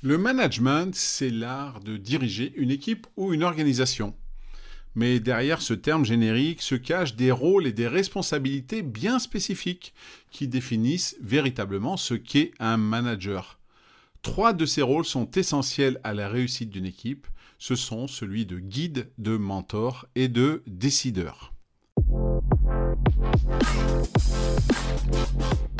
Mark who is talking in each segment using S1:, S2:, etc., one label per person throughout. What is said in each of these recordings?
S1: Le management, c'est l'art de diriger une équipe ou une organisation. Mais derrière ce terme générique se cachent des rôles et des responsabilités bien spécifiques qui définissent véritablement ce qu'est un manager. Trois de ces rôles sont essentiels à la réussite d'une équipe. Ce sont celui de guide, de mentor et de décideur.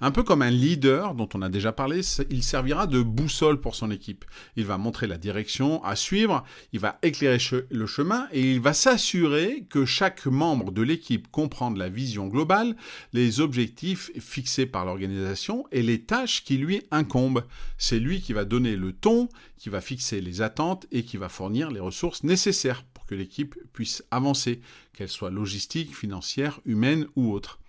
S1: Un peu comme un leader dont on a déjà parlé, il servira de boussole pour son équipe. Il va montrer la direction à suivre, il va éclairer le chemin et il va s'assurer que chaque membre de l'équipe comprend la vision globale, les objectifs fixés par l'organisation et les tâches qui lui incombent. C'est lui qui va donner le ton, qui va fixer les attentes et qui va fournir les ressources nécessaires pour que l'équipe puisse avancer, qu'elle soit logistique, financière, humaine ou autre.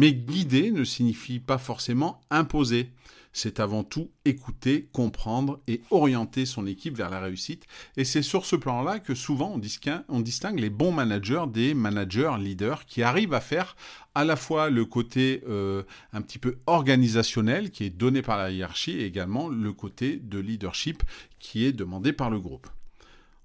S1: Mais guider ne signifie pas forcément imposer. C'est avant tout écouter, comprendre et orienter son équipe vers la réussite. Et c'est sur ce plan-là que souvent on distingue, les bons managers des managers leaders qui arrivent à faire à la fois le côté euh, un petit peu organisationnel qui est donné par la hiérarchie et également le côté de leadership qui est demandé par le groupe.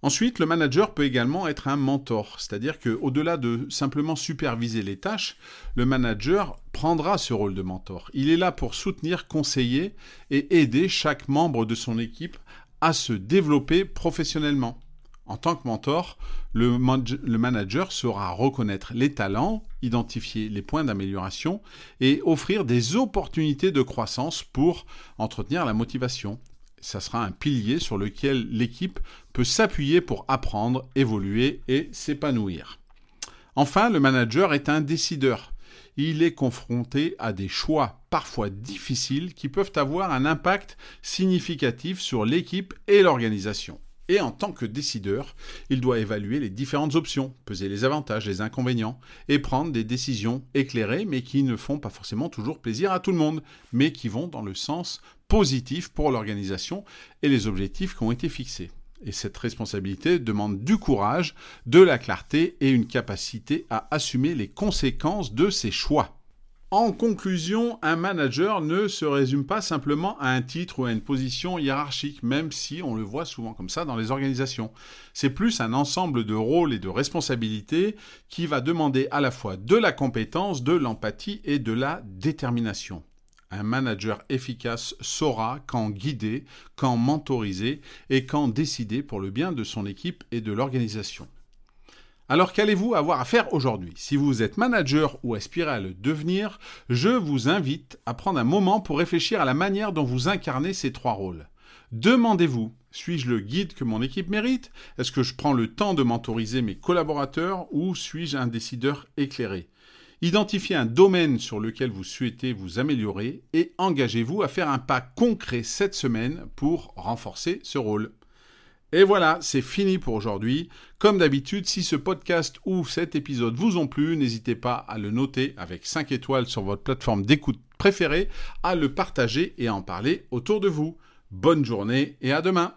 S1: Ensuite, le manager peut également être un mentor, c'est-à-dire qu'au-delà de simplement superviser les tâches, le manager prendra ce rôle de mentor. Il est là pour soutenir, conseiller et aider chaque membre de son équipe à se développer professionnellement. En tant que mentor, le, manager saura reconnaître les talents, identifier les points d'amélioration et offrir des opportunités de croissance pour entretenir la motivation ça sera un pilier sur lequel l'équipe peut s'appuyer pour apprendre, évoluer et s'épanouir. Enfin, le manager est un décideur. Il est confronté à des choix parfois difficiles qui peuvent avoir un impact significatif sur l'équipe et l'organisation. Et en tant que décideur, il doit évaluer les différentes options, peser les avantages, les inconvénients, et prendre des décisions éclairées, mais qui ne font pas forcément toujours plaisir à tout le monde, mais qui vont dans le sens positif pour l'organisation et les objectifs qui ont été fixés. Et cette responsabilité demande du courage, de la clarté et une capacité à assumer les conséquences de ses choix. En conclusion, un manager ne se résume pas simplement à un titre ou à une position hiérarchique, même si on le voit souvent comme ça dans les organisations. C'est plus un ensemble de rôles et de responsabilités qui va demander à la fois de la compétence, de l'empathie et de la détermination. Un manager efficace saura quand guider, quand mentoriser et quand décider pour le bien de son équipe et de l'organisation. Alors qu'allez-vous avoir à faire aujourd'hui? Si vous êtes manager ou aspirez à le devenir, je vous invite à prendre un moment pour réfléchir à la manière dont vous incarnez ces trois rôles. Demandez-vous, suis-je le guide que mon équipe mérite? Est-ce que je prends le temps de mentoriser mes collaborateurs ou suis-je un décideur éclairé? Identifiez un domaine sur lequel vous souhaitez vous améliorer et engagez-vous à faire un pas concret cette semaine pour renforcer ce rôle. Et voilà, c'est fini pour aujourd'hui. Comme d'habitude, si ce podcast ou cet épisode vous ont plu, n'hésitez pas à le noter avec 5 étoiles sur votre plateforme d'écoute préférée, à le partager et à en parler autour de vous. Bonne journée et à demain